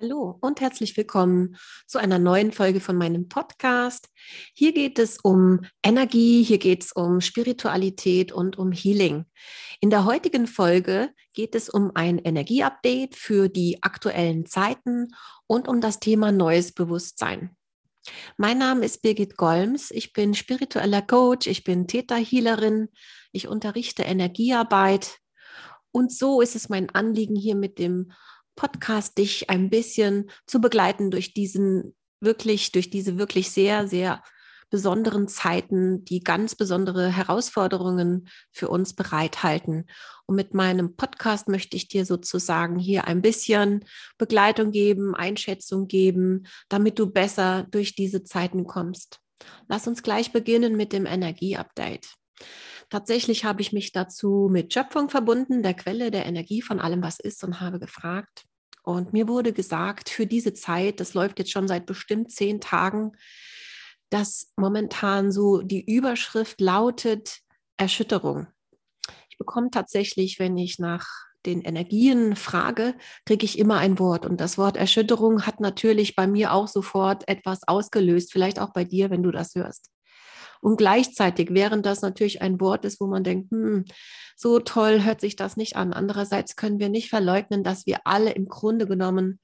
Hallo und herzlich willkommen zu einer neuen Folge von meinem Podcast. Hier geht es um Energie, hier geht es um Spiritualität und um Healing. In der heutigen Folge geht es um ein Energieupdate für die aktuellen Zeiten und um das Thema neues Bewusstsein. Mein Name ist Birgit Golms. Ich bin spiritueller Coach, ich bin Theta-Healerin, ich unterrichte Energiearbeit. Und so ist es mein Anliegen, hier mit dem Podcast dich ein bisschen zu begleiten durch diesen wirklich, durch diese wirklich sehr, sehr besonderen Zeiten, die ganz besondere Herausforderungen für uns bereithalten. Und mit meinem Podcast möchte ich dir sozusagen hier ein bisschen Begleitung geben, Einschätzung geben, damit du besser durch diese Zeiten kommst. Lass uns gleich beginnen mit dem Energieupdate. Tatsächlich habe ich mich dazu mit Schöpfung verbunden, der Quelle der Energie von allem, was ist, und habe gefragt. Und mir wurde gesagt, für diese Zeit, das läuft jetzt schon seit bestimmt zehn Tagen, dass momentan so die Überschrift lautet Erschütterung. Ich bekomme tatsächlich, wenn ich nach den Energien frage, kriege ich immer ein Wort. Und das Wort Erschütterung hat natürlich bei mir auch sofort etwas ausgelöst, vielleicht auch bei dir, wenn du das hörst. Und gleichzeitig, während das natürlich ein Wort ist, wo man denkt, hm, so toll hört sich das nicht an. Andererseits können wir nicht verleugnen, dass wir alle im Grunde genommen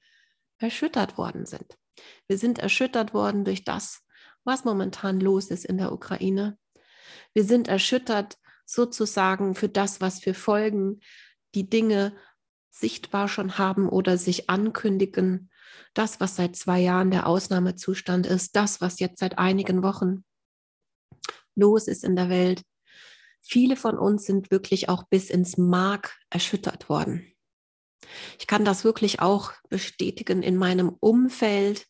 erschüttert worden sind. Wir sind erschüttert worden durch das, was momentan los ist in der Ukraine. Wir sind erschüttert sozusagen für das, was für Folgen die Dinge sichtbar schon haben oder sich ankündigen. Das, was seit zwei Jahren der Ausnahmezustand ist, das, was jetzt seit einigen Wochen los ist in der Welt. Viele von uns sind wirklich auch bis ins Mark erschüttert worden. Ich kann das wirklich auch bestätigen in meinem Umfeld,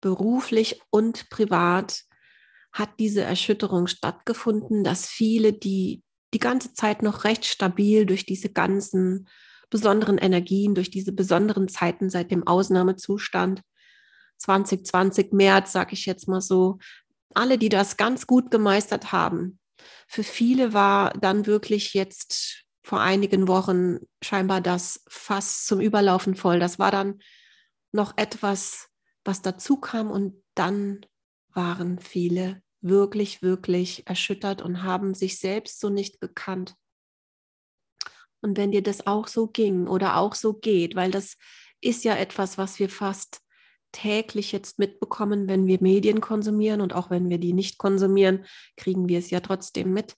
beruflich und privat hat diese Erschütterung stattgefunden, dass viele, die die ganze Zeit noch recht stabil durch diese ganzen besonderen Energien, durch diese besonderen Zeiten seit dem Ausnahmezustand 2020 März, sage ich jetzt mal so, alle, die das ganz gut gemeistert haben, für viele war dann wirklich jetzt vor einigen Wochen scheinbar das Fass zum Überlaufen voll. Das war dann noch etwas, was dazu kam und dann waren viele wirklich, wirklich erschüttert und haben sich selbst so nicht gekannt. Und wenn dir das auch so ging oder auch so geht, weil das ist ja etwas, was wir fast täglich jetzt mitbekommen, wenn wir Medien konsumieren und auch wenn wir die nicht konsumieren, kriegen wir es ja trotzdem mit.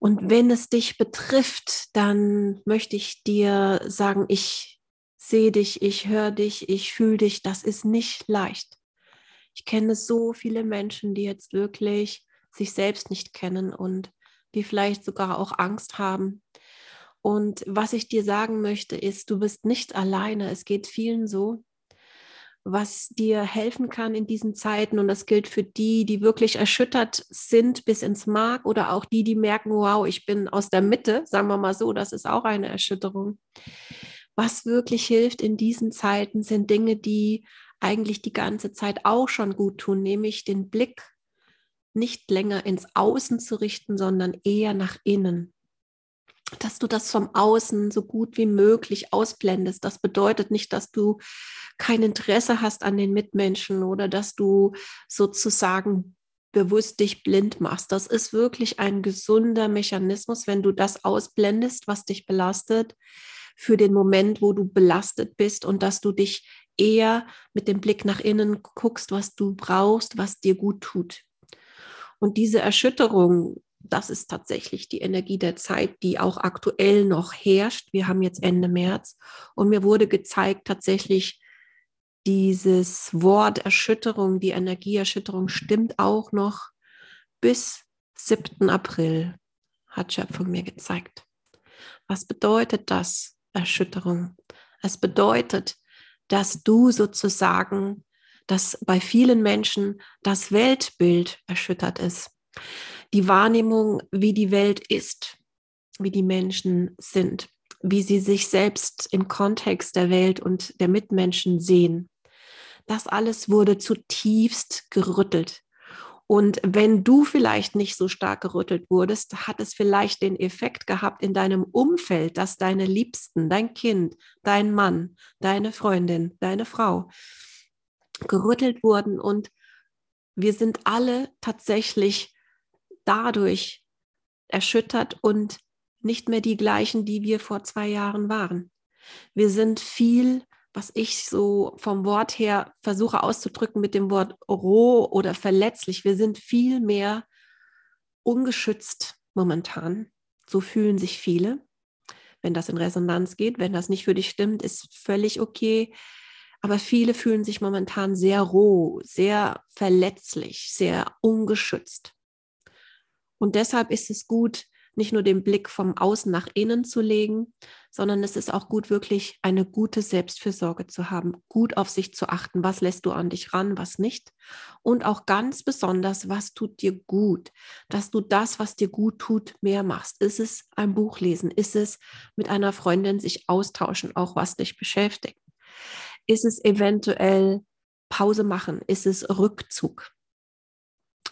Und wenn es dich betrifft, dann möchte ich dir sagen, ich sehe dich, ich höre dich, ich fühle dich. Das ist nicht leicht. Ich kenne so viele Menschen, die jetzt wirklich sich selbst nicht kennen und die vielleicht sogar auch Angst haben. Und was ich dir sagen möchte, ist, du bist nicht alleine. Es geht vielen so was dir helfen kann in diesen Zeiten. Und das gilt für die, die wirklich erschüttert sind bis ins Mark oder auch die, die merken, wow, ich bin aus der Mitte, sagen wir mal so, das ist auch eine Erschütterung. Was wirklich hilft in diesen Zeiten sind Dinge, die eigentlich die ganze Zeit auch schon gut tun, nämlich den Blick nicht länger ins Außen zu richten, sondern eher nach innen dass du das vom Außen so gut wie möglich ausblendest. Das bedeutet nicht, dass du kein Interesse hast an den Mitmenschen oder dass du sozusagen bewusst dich blind machst. Das ist wirklich ein gesunder Mechanismus, wenn du das ausblendest, was dich belastet, für den Moment, wo du belastet bist und dass du dich eher mit dem Blick nach innen guckst, was du brauchst, was dir gut tut. Und diese Erschütterung, das ist tatsächlich die Energie der Zeit, die auch aktuell noch herrscht. Wir haben jetzt Ende März und mir wurde gezeigt, tatsächlich dieses Wort Erschütterung, die Energieerschütterung stimmt auch noch bis 7. April, hat Schöpfung mir gezeigt. Was bedeutet das, Erschütterung? Es bedeutet, dass du sozusagen, dass bei vielen Menschen das Weltbild erschüttert ist die Wahrnehmung, wie die Welt ist, wie die Menschen sind, wie sie sich selbst im Kontext der Welt und der Mitmenschen sehen. Das alles wurde zutiefst gerüttelt. Und wenn du vielleicht nicht so stark gerüttelt wurdest, hat es vielleicht den Effekt gehabt in deinem Umfeld, dass deine Liebsten, dein Kind, dein Mann, deine Freundin, deine Frau gerüttelt wurden. Und wir sind alle tatsächlich dadurch erschüttert und nicht mehr die gleichen, die wir vor zwei Jahren waren. Wir sind viel was ich so vom Wort her versuche auszudrücken mit dem Wort roh oder verletzlich. Wir sind viel mehr ungeschützt momentan. So fühlen sich viele. Wenn das in Resonanz geht, wenn das nicht für dich stimmt, ist völlig okay. Aber viele fühlen sich momentan sehr roh, sehr verletzlich, sehr ungeschützt. Und deshalb ist es gut, nicht nur den Blick vom Außen nach innen zu legen, sondern es ist auch gut, wirklich eine gute Selbstfürsorge zu haben, gut auf sich zu achten, was lässt du an dich ran, was nicht. Und auch ganz besonders, was tut dir gut, dass du das, was dir gut tut, mehr machst. Ist es ein Buch lesen? Ist es mit einer Freundin sich austauschen, auch was dich beschäftigt? Ist es eventuell Pause machen? Ist es Rückzug?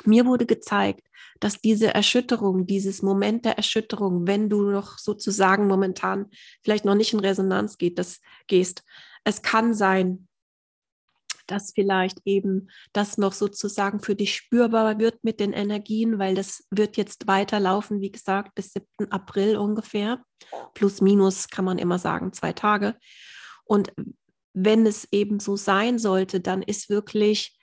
Mir wurde gezeigt, dass diese Erschütterung, dieses Moment der Erschütterung, wenn du noch sozusagen momentan vielleicht noch nicht in Resonanz geht, das gehst, es kann sein, dass vielleicht eben das noch sozusagen für dich spürbar wird mit den Energien, weil das wird jetzt weiterlaufen, wie gesagt, bis 7. April ungefähr. Plus, minus kann man immer sagen, zwei Tage. Und wenn es eben so sein sollte, dann ist wirklich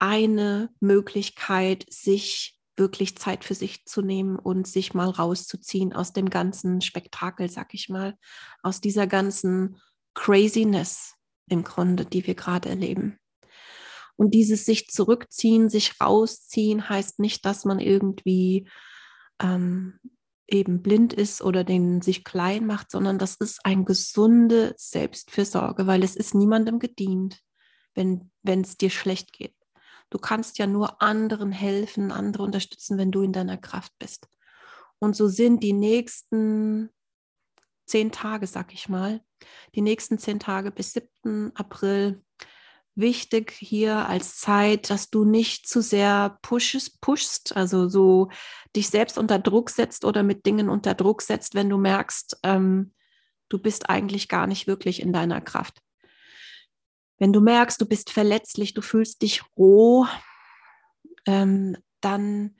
eine Möglichkeit, sich wirklich Zeit für sich zu nehmen und sich mal rauszuziehen aus dem ganzen Spektakel, sag ich mal, aus dieser ganzen Craziness im Grunde, die wir gerade erleben. Und dieses sich zurückziehen, sich rausziehen, heißt nicht, dass man irgendwie ähm, eben blind ist oder den sich klein macht, sondern das ist eine gesunde Selbstfürsorge, weil es ist niemandem gedient, wenn es dir schlecht geht. Du kannst ja nur anderen helfen, andere unterstützen, wenn du in deiner Kraft bist. Und so sind die nächsten zehn Tage, sag ich mal, die nächsten zehn Tage bis 7. April wichtig hier als Zeit, dass du nicht zu sehr pushest, pushst, also so dich selbst unter Druck setzt oder mit Dingen unter Druck setzt, wenn du merkst, ähm, du bist eigentlich gar nicht wirklich in deiner Kraft. Wenn du merkst, du bist verletzlich, du fühlst dich roh, ähm, dann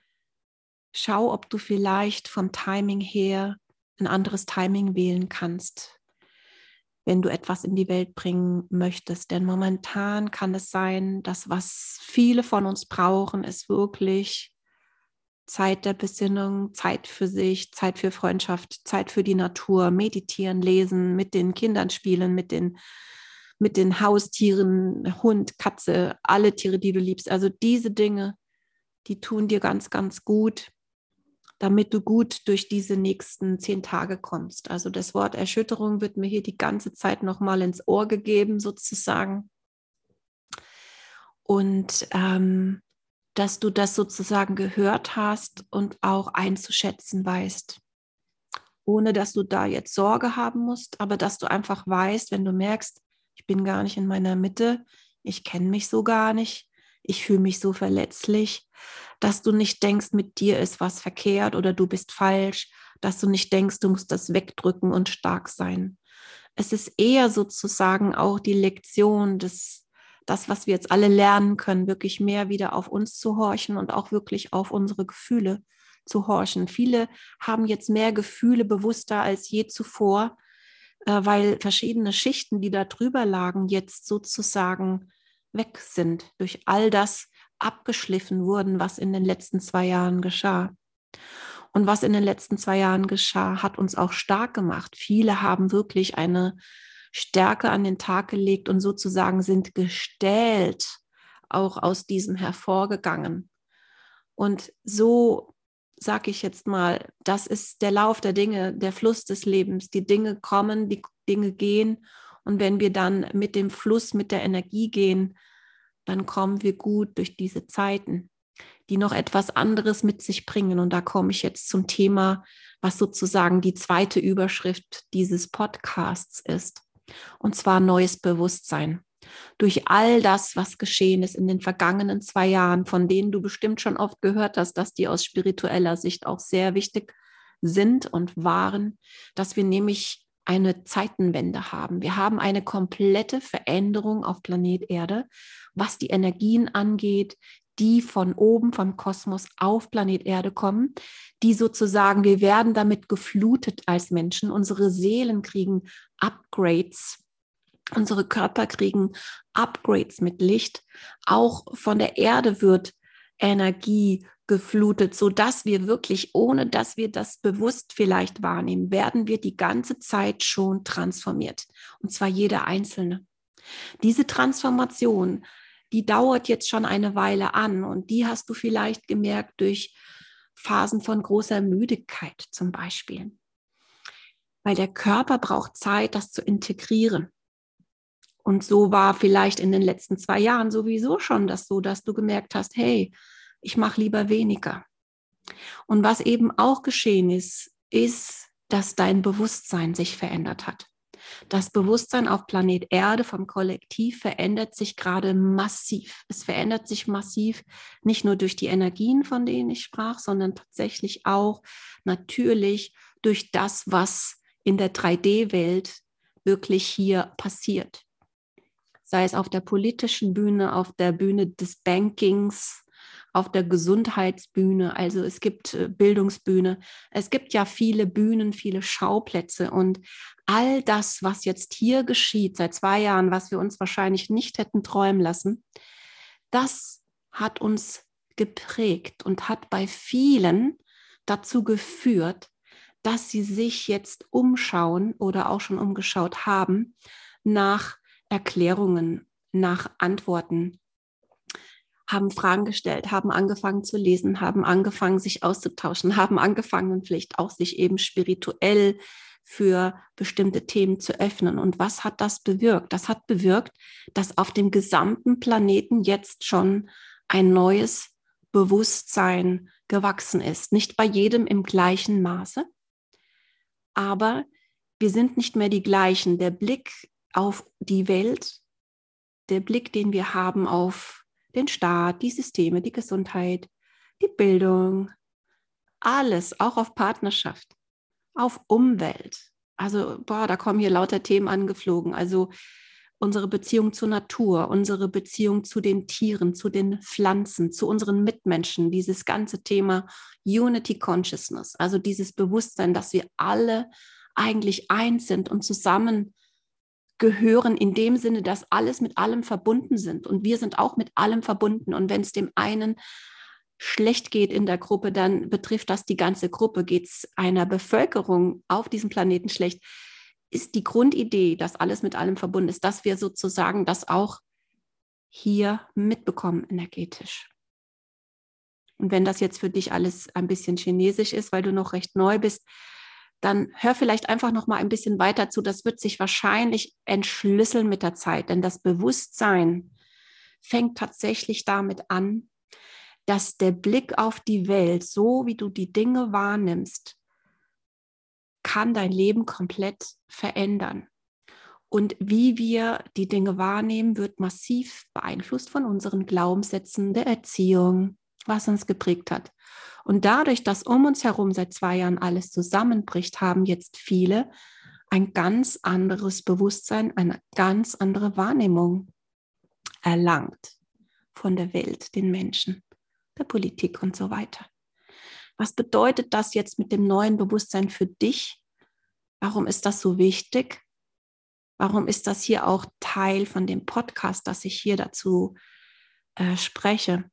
schau, ob du vielleicht vom Timing her ein anderes Timing wählen kannst, wenn du etwas in die Welt bringen möchtest. Denn momentan kann es sein, dass was viele von uns brauchen, ist wirklich Zeit der Besinnung, Zeit für sich, Zeit für Freundschaft, Zeit für die Natur, meditieren, lesen, mit den Kindern spielen, mit den mit den Haustieren, Hund, Katze, alle Tiere, die du liebst. Also diese Dinge, die tun dir ganz, ganz gut, damit du gut durch diese nächsten zehn Tage kommst. Also das Wort Erschütterung wird mir hier die ganze Zeit nochmal ins Ohr gegeben, sozusagen. Und ähm, dass du das sozusagen gehört hast und auch einzuschätzen weißt. Ohne dass du da jetzt Sorge haben musst, aber dass du einfach weißt, wenn du merkst, ich bin gar nicht in meiner Mitte, ich kenne mich so gar nicht, ich fühle mich so verletzlich, dass du nicht denkst, mit dir ist was verkehrt oder du bist falsch, dass du nicht denkst, du musst das wegdrücken und stark sein. Es ist eher sozusagen auch die Lektion des, das, was wir jetzt alle lernen können, wirklich mehr wieder auf uns zu horchen und auch wirklich auf unsere Gefühle zu horchen. Viele haben jetzt mehr Gefühle bewusster als je zuvor, äh, weil verschiedene Schichten, die da drüber lagen, jetzt sozusagen weg sind, durch all das abgeschliffen wurden, was in den letzten zwei Jahren geschah. Und was in den letzten zwei Jahren geschah, hat uns auch stark gemacht. Viele haben wirklich eine Stärke an den Tag gelegt und sozusagen sind gestählt auch aus diesem hervorgegangen. Und so sag ich jetzt mal, das ist der Lauf der Dinge, der Fluss des Lebens. Die Dinge kommen, die Dinge gehen. Und wenn wir dann mit dem Fluss, mit der Energie gehen, dann kommen wir gut durch diese Zeiten, die noch etwas anderes mit sich bringen. Und da komme ich jetzt zum Thema, was sozusagen die zweite Überschrift dieses Podcasts ist. Und zwar neues Bewusstsein. Durch all das, was geschehen ist in den vergangenen zwei Jahren, von denen du bestimmt schon oft gehört hast, dass die aus spiritueller Sicht auch sehr wichtig sind und waren, dass wir nämlich eine Zeitenwende haben. Wir haben eine komplette Veränderung auf Planet Erde, was die Energien angeht, die von oben vom Kosmos auf Planet Erde kommen, die sozusagen, wir werden damit geflutet als Menschen, unsere Seelen kriegen Upgrades, unsere Körper kriegen Upgrades mit Licht, auch von der Erde wird Energie geflutet, so dass wir wirklich, ohne dass wir das bewusst vielleicht wahrnehmen, werden wir die ganze Zeit schon transformiert. Und zwar jeder Einzelne. Diese Transformation die dauert jetzt schon eine Weile an und die hast du vielleicht gemerkt durch Phasen von großer Müdigkeit zum Beispiel. Weil der Körper braucht Zeit, das zu integrieren. Und so war vielleicht in den letzten zwei Jahren sowieso schon das so, dass du gemerkt hast, hey, ich mache lieber weniger. Und was eben auch geschehen ist, ist, dass dein Bewusstsein sich verändert hat. Das Bewusstsein auf Planet Erde vom Kollektiv verändert sich gerade massiv. Es verändert sich massiv nicht nur durch die Energien, von denen ich sprach, sondern tatsächlich auch natürlich durch das, was in der 3D-Welt wirklich hier passiert. Sei es auf der politischen Bühne, auf der Bühne des Bankings, auf der Gesundheitsbühne, also es gibt äh, Bildungsbühne, es gibt ja viele Bühnen, viele Schauplätze. Und all das, was jetzt hier geschieht seit zwei Jahren, was wir uns wahrscheinlich nicht hätten träumen lassen, das hat uns geprägt und hat bei vielen dazu geführt, dass sie sich jetzt umschauen oder auch schon umgeschaut haben nach Erklärungen, nach Antworten, haben Fragen gestellt, haben angefangen zu lesen, haben angefangen, sich auszutauschen, haben angefangen, vielleicht auch sich eben spirituell für bestimmte Themen zu öffnen. Und was hat das bewirkt? Das hat bewirkt, dass auf dem gesamten Planeten jetzt schon ein neues Bewusstsein gewachsen ist. Nicht bei jedem im gleichen Maße, aber wir sind nicht mehr die gleichen. Der Blick auf die Welt, der Blick, den wir haben auf den Staat, die Systeme, die Gesundheit, die Bildung, alles, auch auf Partnerschaft, auf Umwelt. Also, boah, da kommen hier lauter Themen angeflogen. Also unsere Beziehung zur Natur, unsere Beziehung zu den Tieren, zu den Pflanzen, zu unseren Mitmenschen, dieses ganze Thema Unity Consciousness, also dieses Bewusstsein, dass wir alle eigentlich eins sind und zusammen gehören in dem Sinne, dass alles mit allem verbunden sind und wir sind auch mit allem verbunden. Und wenn es dem einen schlecht geht in der Gruppe, dann betrifft das die ganze Gruppe. Geht es einer Bevölkerung auf diesem Planeten schlecht, ist die Grundidee, dass alles mit allem verbunden ist, dass wir sozusagen das auch hier mitbekommen energetisch. Und wenn das jetzt für dich alles ein bisschen chinesisch ist, weil du noch recht neu bist, dann hör vielleicht einfach noch mal ein bisschen weiter zu. Das wird sich wahrscheinlich entschlüsseln mit der Zeit, denn das Bewusstsein fängt tatsächlich damit an, dass der Blick auf die Welt, so wie du die Dinge wahrnimmst, kann dein Leben komplett verändern. Und wie wir die Dinge wahrnehmen, wird massiv beeinflusst von unseren Glaubenssätzen, der Erziehung, was uns geprägt hat. Und dadurch, dass um uns herum seit zwei Jahren alles zusammenbricht, haben jetzt viele ein ganz anderes Bewusstsein, eine ganz andere Wahrnehmung erlangt von der Welt, den Menschen, der Politik und so weiter. Was bedeutet das jetzt mit dem neuen Bewusstsein für dich? Warum ist das so wichtig? Warum ist das hier auch Teil von dem Podcast, dass ich hier dazu äh, spreche?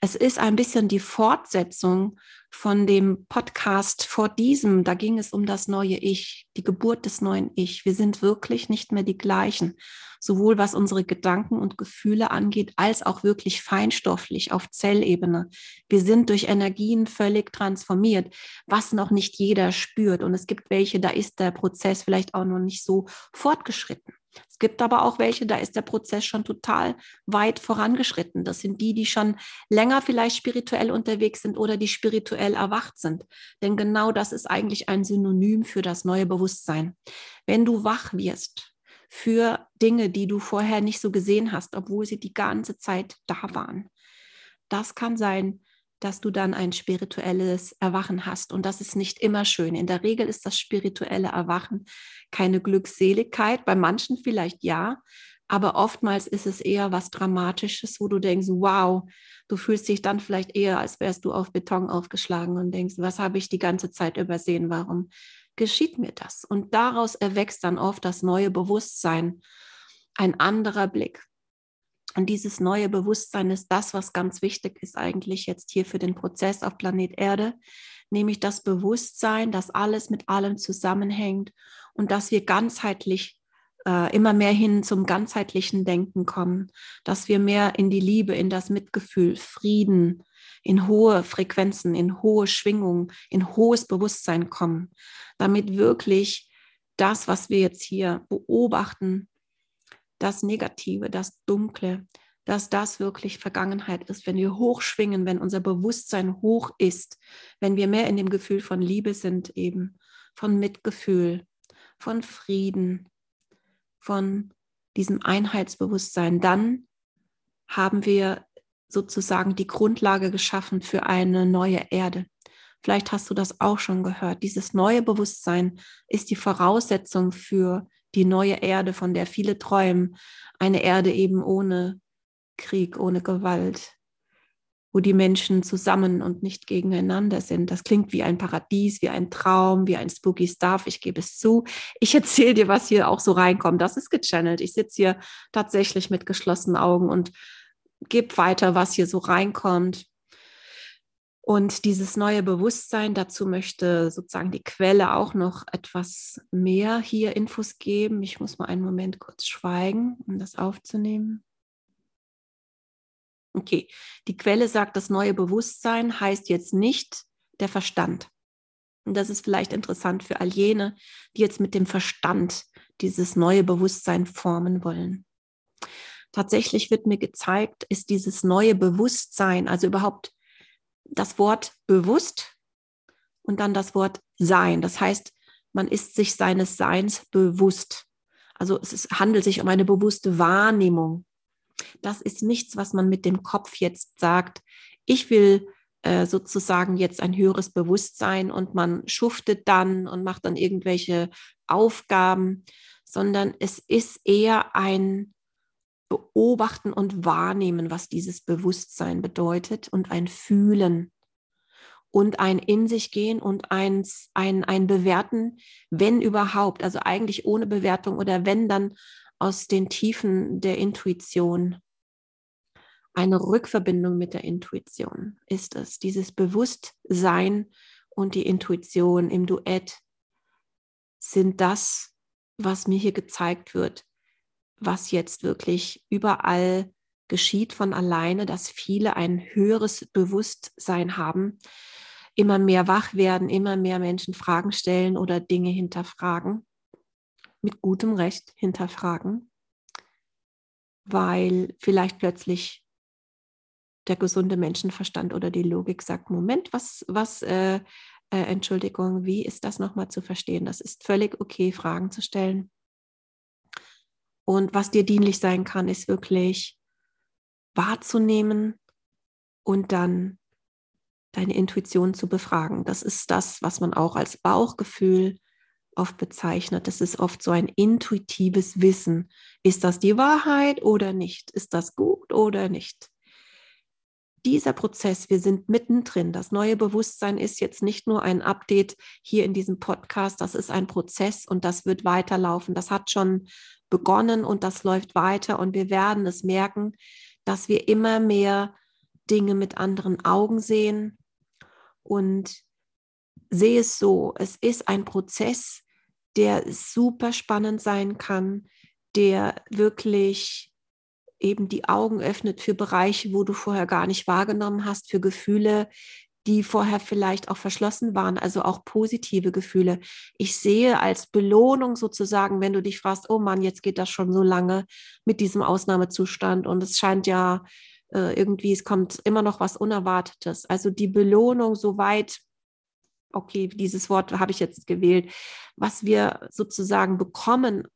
Es ist ein bisschen die Fortsetzung von dem Podcast vor diesem. Da ging es um das neue Ich, die Geburt des neuen Ich. Wir sind wirklich nicht mehr die gleichen, sowohl was unsere Gedanken und Gefühle angeht, als auch wirklich feinstofflich auf Zellebene. Wir sind durch Energien völlig transformiert, was noch nicht jeder spürt. Und es gibt welche, da ist der Prozess vielleicht auch noch nicht so fortgeschritten. Es gibt aber auch welche, da ist der Prozess schon total weit vorangeschritten. Das sind die, die schon länger vielleicht spirituell unterwegs sind oder die spirituell erwacht sind. Denn genau das ist eigentlich ein Synonym für das neue Bewusstsein. Wenn du wach wirst, für Dinge, die du vorher nicht so gesehen hast, obwohl sie die ganze Zeit da waren. Das kann sein, dass du dann ein spirituelles Erwachen hast. Und das ist nicht immer schön. In der Regel ist das spirituelle Erwachen keine Glückseligkeit. Bei manchen vielleicht ja, aber oftmals ist es eher was Dramatisches, wo du denkst, wow, du fühlst dich dann vielleicht eher, als wärst du auf Beton aufgeschlagen und denkst, was habe ich die ganze Zeit übersehen? Warum geschieht mir das? Und daraus erwächst dann oft das neue Bewusstsein, ein anderer Blick. Und dieses neue Bewusstsein ist das, was ganz wichtig ist eigentlich jetzt hier für den Prozess auf Planet Erde, nämlich das Bewusstsein, dass alles mit allem zusammenhängt und dass wir ganzheitlich äh, immer mehr hin zum ganzheitlichen Denken kommen, dass wir mehr in die Liebe, in das Mitgefühl, Frieden, in hohe Frequenzen, in hohe Schwingungen, in hohes Bewusstsein kommen, damit wirklich das, was wir jetzt hier beobachten, das Negative, das Dunkle, dass das wirklich Vergangenheit ist, wenn wir hochschwingen, wenn unser Bewusstsein hoch ist, wenn wir mehr in dem Gefühl von Liebe sind, eben von Mitgefühl, von Frieden, von diesem Einheitsbewusstsein, dann haben wir sozusagen die Grundlage geschaffen für eine neue Erde. Vielleicht hast du das auch schon gehört. Dieses neue Bewusstsein ist die Voraussetzung für die neue Erde, von der viele träumen. Eine Erde eben ohne Krieg, ohne Gewalt, wo die Menschen zusammen und nicht gegeneinander sind. Das klingt wie ein Paradies, wie ein Traum, wie ein spooky Stuff. Ich gebe es zu. Ich erzähle dir, was hier auch so reinkommt. Das ist gechannelt. Ich sitze hier tatsächlich mit geschlossenen Augen und gebe weiter, was hier so reinkommt. Und dieses neue Bewusstsein, dazu möchte sozusagen die Quelle auch noch etwas mehr hier Infos geben. Ich muss mal einen Moment kurz schweigen, um das aufzunehmen. Okay, die Quelle sagt, das neue Bewusstsein heißt jetzt nicht der Verstand. Und das ist vielleicht interessant für all jene, die jetzt mit dem Verstand dieses neue Bewusstsein formen wollen. Tatsächlich wird mir gezeigt, ist dieses neue Bewusstsein, also überhaupt das Wort bewusst und dann das Wort sein. Das heißt, man ist sich seines Seins bewusst. Also es ist, handelt sich um eine bewusste Wahrnehmung das ist nichts, was man mit dem Kopf jetzt sagt. Ich will äh, sozusagen jetzt ein höheres Bewusstsein und man schuftet dann und macht dann irgendwelche Aufgaben, sondern es ist eher ein Beobachten und Wahrnehmen, was dieses Bewusstsein bedeutet und ein Fühlen und ein in sich gehen und ein, ein, ein Bewerten, wenn überhaupt, also eigentlich ohne Bewertung oder wenn dann aus den Tiefen der Intuition. Eine Rückverbindung mit der Intuition ist es, dieses Bewusstsein und die Intuition im Duett sind das, was mir hier gezeigt wird, was jetzt wirklich überall geschieht von alleine, dass viele ein höheres Bewusstsein haben, immer mehr wach werden, immer mehr Menschen Fragen stellen oder Dinge hinterfragen mit gutem Recht hinterfragen, weil vielleicht plötzlich der gesunde Menschenverstand oder die Logik sagt, Moment, was, was, äh, äh, Entschuldigung, wie ist das nochmal zu verstehen? Das ist völlig okay, Fragen zu stellen. Und was dir dienlich sein kann, ist wirklich wahrzunehmen und dann deine Intuition zu befragen. Das ist das, was man auch als Bauchgefühl oft bezeichnet. Das ist oft so ein intuitives Wissen. Ist das die Wahrheit oder nicht? Ist das gut oder nicht? Dieser Prozess, wir sind mittendrin. Das neue Bewusstsein ist jetzt nicht nur ein Update hier in diesem Podcast, das ist ein Prozess und das wird weiterlaufen. Das hat schon begonnen und das läuft weiter und wir werden es merken, dass wir immer mehr Dinge mit anderen Augen sehen. Und sehe es so, es ist ein Prozess, der super spannend sein kann, der wirklich eben die Augen öffnet für Bereiche, wo du vorher gar nicht wahrgenommen hast, für Gefühle, die vorher vielleicht auch verschlossen waren, also auch positive Gefühle. Ich sehe als Belohnung sozusagen, wenn du dich fragst, oh Mann, jetzt geht das schon so lange mit diesem Ausnahmezustand und es scheint ja äh, irgendwie, es kommt immer noch was Unerwartetes. Also die Belohnung so weit okay, dieses Wort habe ich jetzt gewählt, was wir sozusagen bekommen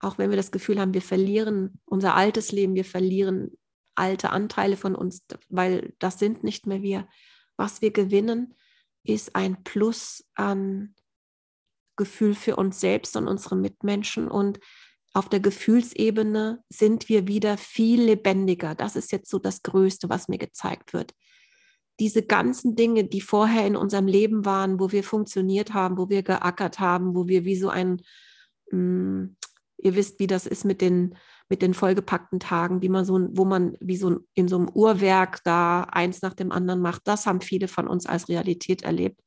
auch wenn wir das Gefühl haben, wir verlieren unser altes Leben, wir verlieren alte Anteile von uns, weil das sind nicht mehr wir. Was wir gewinnen, ist ein Plus an Gefühl für uns selbst und unsere Mitmenschen. Und auf der Gefühlsebene sind wir wieder viel lebendiger. Das ist jetzt so das Größte, was mir gezeigt wird. Diese ganzen Dinge, die vorher in unserem Leben waren, wo wir funktioniert haben, wo wir geackert haben, wo wir wie so ein, mm, ihr wisst, wie das ist mit den mit den vollgepackten Tagen, wie man so, wo man wie so in so einem Uhrwerk da eins nach dem anderen macht. Das haben viele von uns als Realität erlebt.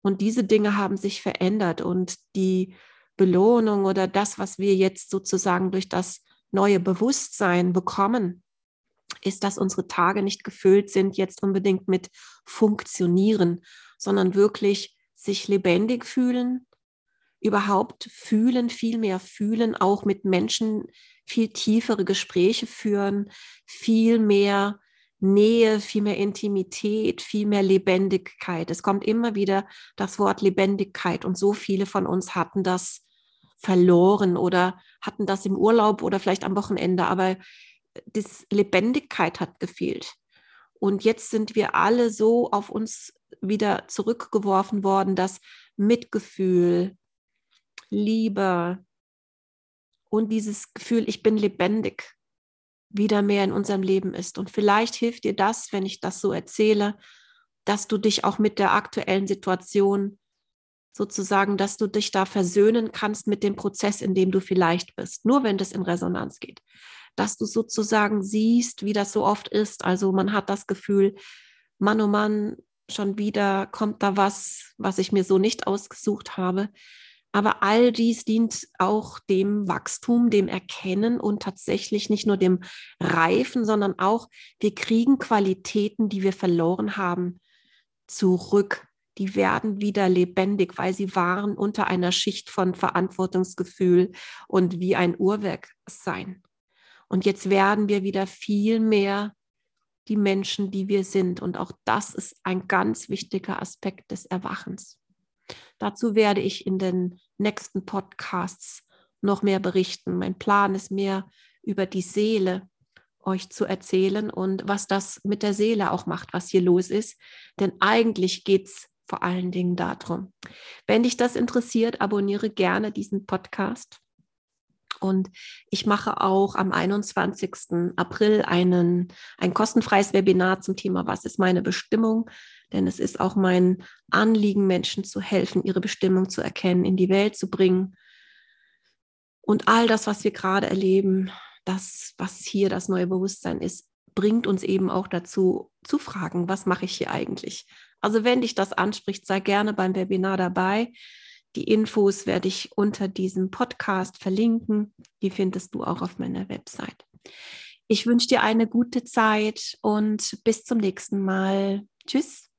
Und diese Dinge haben sich verändert und die Belohnung oder das, was wir jetzt sozusagen durch das neue Bewusstsein bekommen, ist, dass unsere Tage nicht gefüllt sind jetzt unbedingt mit Funktionieren, sondern wirklich sich lebendig fühlen, überhaupt fühlen, viel mehr fühlen, auch mit Menschen viel tiefere Gespräche führen, viel mehr Nähe, viel mehr Intimität, viel mehr Lebendigkeit. Es kommt immer wieder das Wort Lebendigkeit und so viele von uns hatten das verloren oder hatten das im Urlaub oder vielleicht am Wochenende, aber das Lebendigkeit hat gefehlt. Und jetzt sind wir alle so auf uns wieder zurückgeworfen worden, dass Mitgefühl, Liebe und dieses Gefühl, ich bin lebendig, wieder mehr in unserem Leben ist. Und vielleicht hilft dir das, wenn ich das so erzähle, dass du dich auch mit der aktuellen Situation sozusagen, dass du dich da versöhnen kannst mit dem Prozess, in dem du vielleicht bist, nur wenn das in Resonanz geht. Dass du sozusagen siehst, wie das so oft ist. Also man hat das Gefühl, Mann, oh Mann, schon wieder kommt da was, was ich mir so nicht ausgesucht habe. Aber all dies dient auch dem Wachstum, dem Erkennen und tatsächlich nicht nur dem Reifen, sondern auch, wir kriegen Qualitäten, die wir verloren haben, zurück. Die werden wieder lebendig, weil sie waren unter einer Schicht von Verantwortungsgefühl und wie ein Uhrwerk sein. Und jetzt werden wir wieder viel mehr die Menschen, die wir sind. Und auch das ist ein ganz wichtiger Aspekt des Erwachens. Dazu werde ich in den nächsten Podcasts noch mehr berichten. Mein Plan ist mehr über die Seele euch zu erzählen und was das mit der Seele auch macht, was hier los ist. Denn eigentlich geht es vor allen Dingen darum. Wenn dich das interessiert, abonniere gerne diesen Podcast. Und ich mache auch am 21. April einen, ein kostenfreies Webinar zum Thema Was ist meine Bestimmung? Denn es ist auch mein Anliegen, Menschen zu helfen, ihre Bestimmung zu erkennen, in die Welt zu bringen. Und all das, was wir gerade erleben, das, was hier das neue Bewusstsein ist, bringt uns eben auch dazu, zu fragen, was mache ich hier eigentlich? Also wenn dich das anspricht, sei gerne beim Webinar dabei. Die Infos werde ich unter diesem Podcast verlinken. Die findest du auch auf meiner Website. Ich wünsche dir eine gute Zeit und bis zum nächsten Mal. Tschüss.